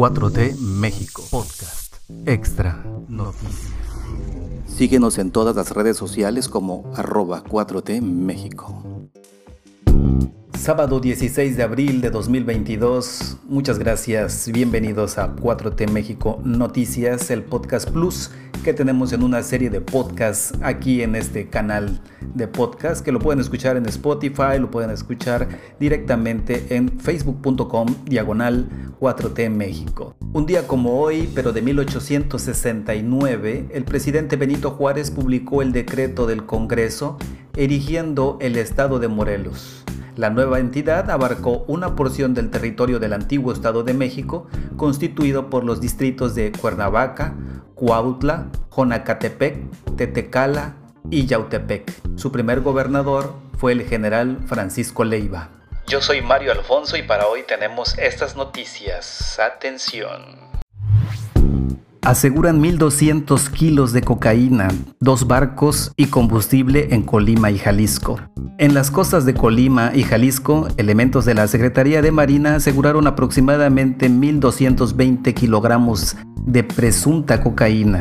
4T México Podcast Extra Noticias. Síguenos en todas las redes sociales como arroba 4T México. Sábado 16 de abril de 2022. Muchas gracias. Bienvenidos a 4T México Noticias, el podcast plus que tenemos en una serie de podcasts aquí en este canal de podcast que lo pueden escuchar en Spotify, lo pueden escuchar directamente en facebook.com diagonal 4T México. Un día como hoy, pero de 1869, el presidente Benito Juárez publicó el decreto del Congreso erigiendo el estado de Morelos. La nueva entidad abarcó una porción del territorio del antiguo Estado de México, constituido por los distritos de Cuernavaca, Cuautla, Jonacatepec, Tetecala y Yautepec. Su primer gobernador fue el general Francisco Leiva. Yo soy Mario Alfonso y para hoy tenemos estas noticias. Atención aseguran 1.200 kilos de cocaína, dos barcos y combustible en Colima y Jalisco. En las costas de Colima y Jalisco, elementos de la Secretaría de Marina aseguraron aproximadamente 1.220 kilogramos de presunta cocaína,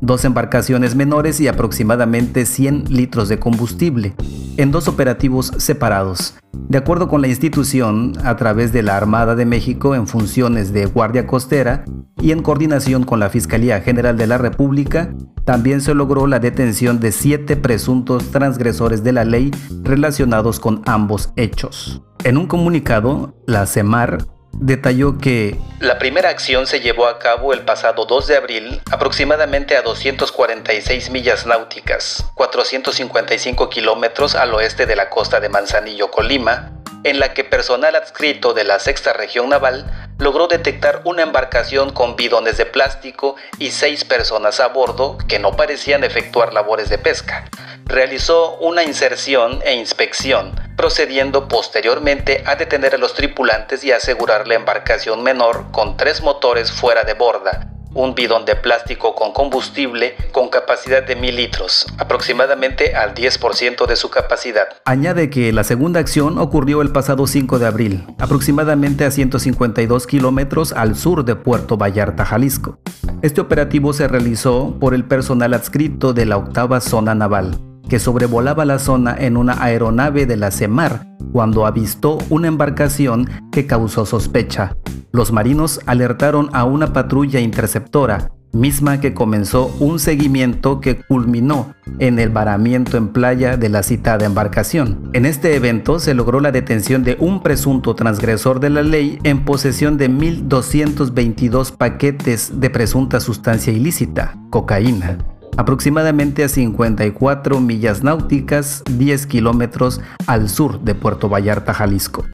dos embarcaciones menores y aproximadamente 100 litros de combustible, en dos operativos separados. De acuerdo con la institución, a través de la Armada de México en funciones de Guardia Costera y en coordinación con la Fiscalía General de la República, también se logró la detención de siete presuntos transgresores de la ley relacionados con ambos hechos. En un comunicado, la CEMAR detalló que la primera acción se llevó a cabo el pasado 2 de abril, aproximadamente a 246 millas náuticas, 455 kilómetros al oeste de la costa de Manzanillo, Colima, en la que personal adscrito de la Sexta Región Naval logró detectar una embarcación con bidones de plástico y seis personas a bordo que no parecían efectuar labores de pesca. Realizó una inserción e inspección, procediendo posteriormente a detener a los tripulantes y asegurar la embarcación menor con tres motores fuera de borda, un bidón de plástico con combustible con capacidad de mil litros, aproximadamente al 10% de su capacidad. Añade que la segunda acción ocurrió el pasado 5 de abril, aproximadamente a 152 kilómetros al sur de Puerto Vallarta, Jalisco. Este operativo se realizó por el personal adscrito de la octava zona naval, que sobrevolaba la zona en una aeronave de la CEMAR cuando avistó una embarcación que causó sospecha. Los marinos alertaron a una patrulla interceptora, misma que comenzó un seguimiento que culminó en el varamiento en playa de la citada embarcación. En este evento se logró la detención de un presunto transgresor de la ley en posesión de 1.222 paquetes de presunta sustancia ilícita, cocaína aproximadamente a 54 millas náuticas, 10 kilómetros al sur de Puerto Vallarta, Jalisco.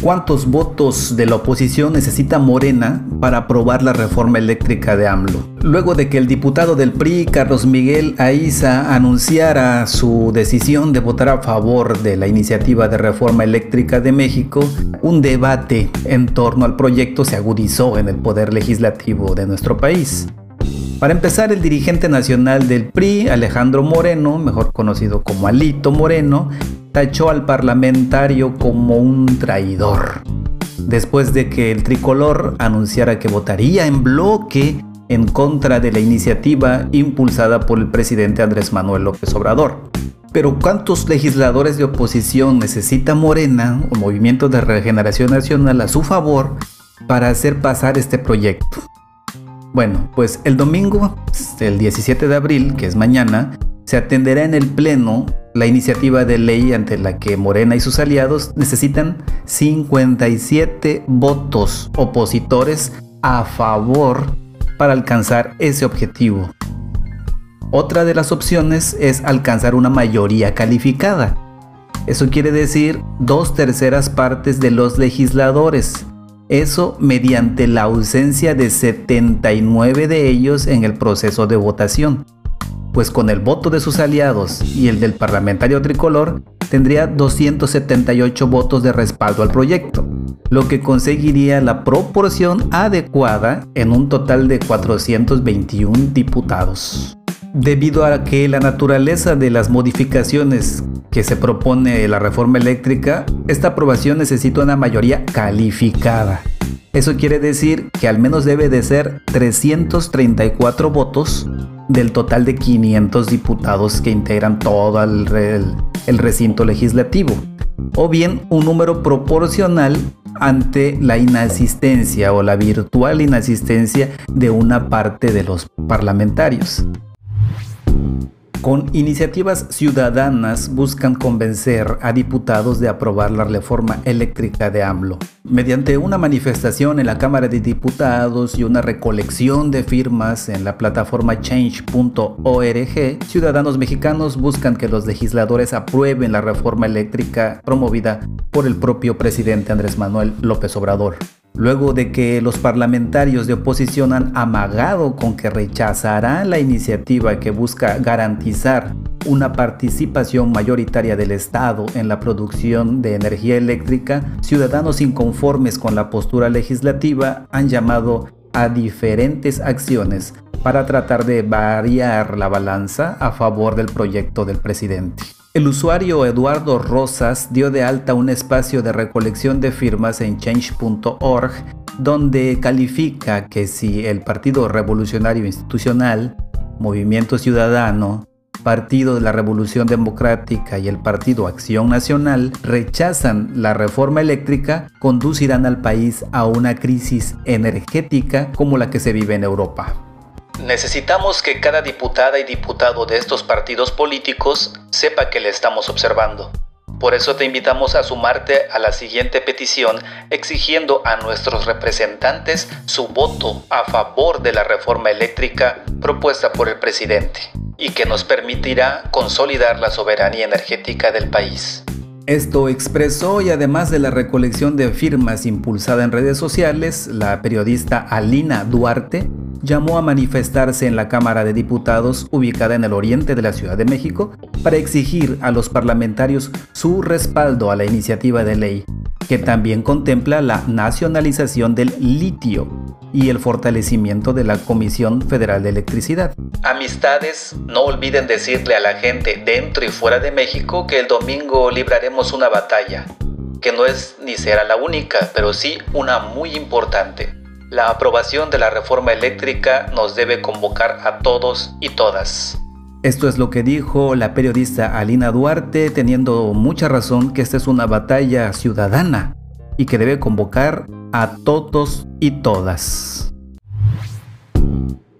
¿Cuántos votos de la oposición necesita Morena para aprobar la reforma eléctrica de AMLO? Luego de que el diputado del PRI, Carlos Miguel Aiza, anunciara su decisión de votar a favor de la iniciativa de reforma eléctrica de México, un debate en torno al proyecto se agudizó en el poder legislativo de nuestro país. Para empezar, el dirigente nacional del PRI, Alejandro Moreno, mejor conocido como Alito Moreno, tachó al parlamentario como un traidor. Después de que el tricolor anunciara que votaría en bloque en contra de la iniciativa impulsada por el presidente Andrés Manuel López Obrador. Pero ¿cuántos legisladores de oposición necesita Morena o Movimiento de Regeneración Nacional a su favor para hacer pasar este proyecto? Bueno, pues el domingo, el 17 de abril, que es mañana, se atenderá en el Pleno la iniciativa de ley ante la que Morena y sus aliados necesitan 57 votos opositores a favor para alcanzar ese objetivo. Otra de las opciones es alcanzar una mayoría calificada. Eso quiere decir dos terceras partes de los legisladores. Eso mediante la ausencia de 79 de ellos en el proceso de votación, pues con el voto de sus aliados y el del parlamentario tricolor tendría 278 votos de respaldo al proyecto, lo que conseguiría la proporción adecuada en un total de 421 diputados. Debido a que la naturaleza de las modificaciones que se propone la reforma eléctrica, esta aprobación necesita una mayoría calificada. Eso quiere decir que al menos debe de ser 334 votos del total de 500 diputados que integran todo el, el recinto legislativo, o bien un número proporcional ante la inasistencia o la virtual inasistencia de una parte de los parlamentarios. Con iniciativas ciudadanas buscan convencer a diputados de aprobar la reforma eléctrica de AMLO. Mediante una manifestación en la Cámara de Diputados y una recolección de firmas en la plataforma change.org, ciudadanos mexicanos buscan que los legisladores aprueben la reforma eléctrica promovida por el propio presidente Andrés Manuel López Obrador luego de que los parlamentarios de oposición han amagado con que rechazarán la iniciativa que busca garantizar una participación mayoritaria del Estado en la producción de energía eléctrica, ciudadanos inconformes con la postura legislativa han llamado a diferentes acciones para tratar de variar la balanza a favor del proyecto del presidente. El usuario Eduardo Rosas dio de alta un espacio de recolección de firmas en change.org donde califica que si el Partido Revolucionario Institucional, Movimiento Ciudadano, Partido de la Revolución Democrática y el Partido Acción Nacional rechazan la reforma eléctrica, conducirán al país a una crisis energética como la que se vive en Europa. Necesitamos que cada diputada y diputado de estos partidos políticos sepa que le estamos observando. Por eso te invitamos a sumarte a la siguiente petición exigiendo a nuestros representantes su voto a favor de la reforma eléctrica propuesta por el presidente y que nos permitirá consolidar la soberanía energética del país. Esto expresó y además de la recolección de firmas impulsada en redes sociales, la periodista Alina Duarte llamó a manifestarse en la Cámara de Diputados ubicada en el oriente de la Ciudad de México para exigir a los parlamentarios su respaldo a la iniciativa de ley, que también contempla la nacionalización del litio y el fortalecimiento de la Comisión Federal de Electricidad. Amistades, no olviden decirle a la gente dentro y fuera de México que el domingo libraremos una batalla, que no es ni será la única, pero sí una muy importante. La aprobación de la reforma eléctrica nos debe convocar a todos y todas. Esto es lo que dijo la periodista Alina Duarte, teniendo mucha razón que esta es una batalla ciudadana y que debe convocar a todos y todas.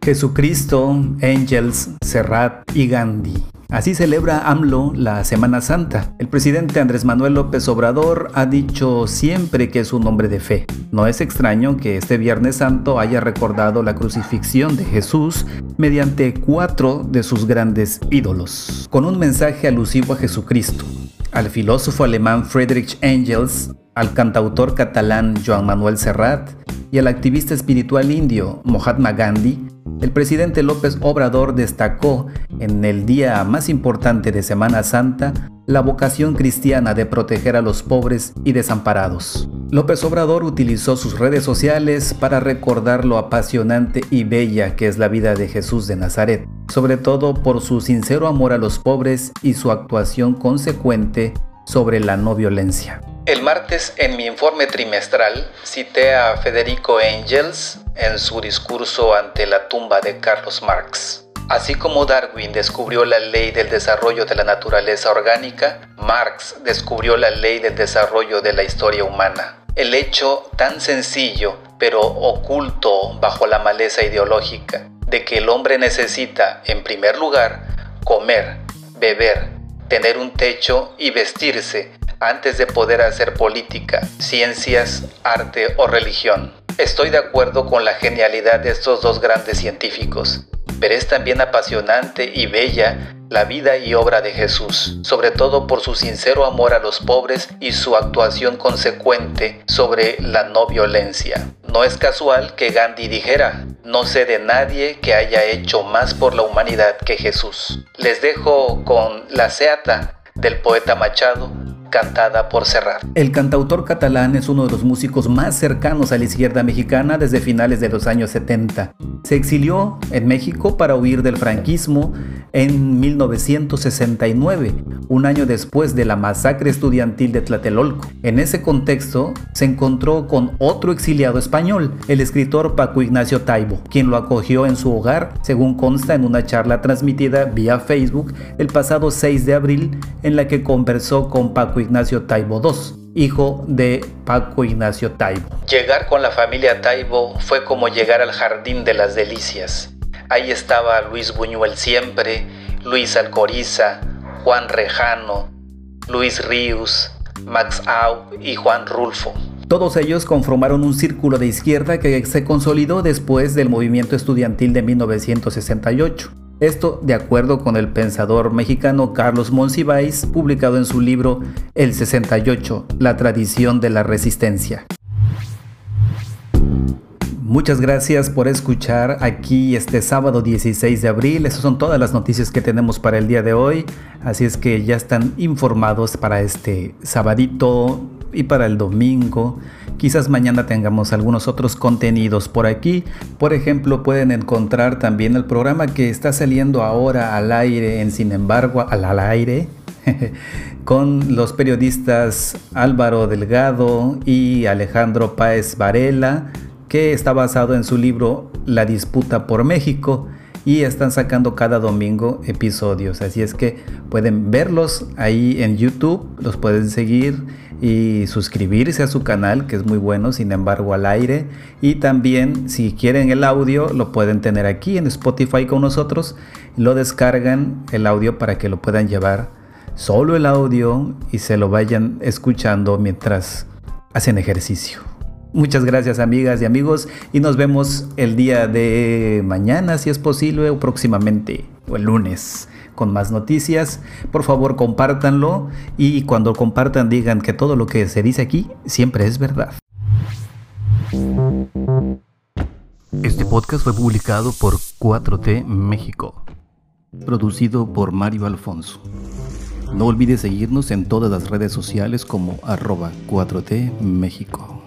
Jesucristo, Angels, Serrat y Gandhi. Así celebra AMLO la Semana Santa. El presidente Andrés Manuel López Obrador ha dicho siempre que es un hombre de fe. No es extraño que este Viernes Santo haya recordado la crucifixión de Jesús mediante cuatro de sus grandes ídolos, con un mensaje alusivo a Jesucristo, al filósofo alemán Friedrich Engels, al cantautor catalán Joan Manuel Serrat y al activista espiritual indio Mahatma Gandhi, el presidente López Obrador destacó en el día más importante de Semana Santa la vocación cristiana de proteger a los pobres y desamparados. López Obrador utilizó sus redes sociales para recordar lo apasionante y bella que es la vida de Jesús de Nazaret, sobre todo por su sincero amor a los pobres y su actuación consecuente sobre la no violencia. El martes en mi informe trimestral cité a Federico Engels en su discurso ante la tumba de Carlos Marx. Así como Darwin descubrió la ley del desarrollo de la naturaleza orgánica, Marx descubrió la ley del desarrollo de la historia humana. El hecho tan sencillo, pero oculto bajo la maleza ideológica, de que el hombre necesita, en primer lugar, comer, beber, tener un techo y vestirse antes de poder hacer política, ciencias, arte o religión. Estoy de acuerdo con la genialidad de estos dos grandes científicos, pero es también apasionante y bella la vida y obra de Jesús, sobre todo por su sincero amor a los pobres y su actuación consecuente sobre la no violencia. No es casual que Gandhi dijera, no sé de nadie que haya hecho más por la humanidad que Jesús. Les dejo con la seata del poeta Machado cantada por Serrat. El cantautor catalán es uno de los músicos más cercanos a la izquierda mexicana desde finales de los años 70. Se exilió en México para huir del franquismo en 1969, un año después de la masacre estudiantil de Tlatelolco. En ese contexto, se encontró con otro exiliado español, el escritor Paco Ignacio Taibo, quien lo acogió en su hogar, según consta en una charla transmitida vía Facebook el pasado 6 de abril, en la que conversó con Paco Ignacio Taibo II, hijo de Paco Ignacio Taibo. Llegar con la familia Taibo fue como llegar al jardín de las delicias. Ahí estaba Luis Buñuel siempre, Luis Alcoriza, Juan Rejano, Luis Ríos, Max Au y Juan Rulfo. Todos ellos conformaron un círculo de izquierda que se consolidó después del movimiento estudiantil de 1968. Esto de acuerdo con el pensador mexicano Carlos Monsiváis, publicado en su libro El 68, la tradición de la resistencia. Muchas gracias por escuchar aquí este sábado 16 de abril. Esas son todas las noticias que tenemos para el día de hoy. Así es que ya están informados para este sabadito y para el domingo. Quizás mañana tengamos algunos otros contenidos por aquí. Por ejemplo, pueden encontrar también el programa que está saliendo ahora al aire en Sin embargo, al, al aire, con los periodistas Álvaro Delgado y Alejandro Páez Varela, que está basado en su libro La disputa por México y están sacando cada domingo episodios. Así es que pueden verlos ahí en YouTube, los pueden seguir y suscribirse a su canal, que es muy bueno, sin embargo, al aire. Y también, si quieren el audio, lo pueden tener aquí en Spotify con nosotros. Lo descargan el audio para que lo puedan llevar solo el audio y se lo vayan escuchando mientras hacen ejercicio. Muchas gracias amigas y amigos y nos vemos el día de mañana si es posible o próximamente o el lunes con más noticias. Por favor, compártanlo y cuando compartan digan que todo lo que se dice aquí siempre es verdad. Este podcast fue publicado por 4T México, producido por Mario Alfonso. No olvides seguirnos en todas las redes sociales como arroba 4T México.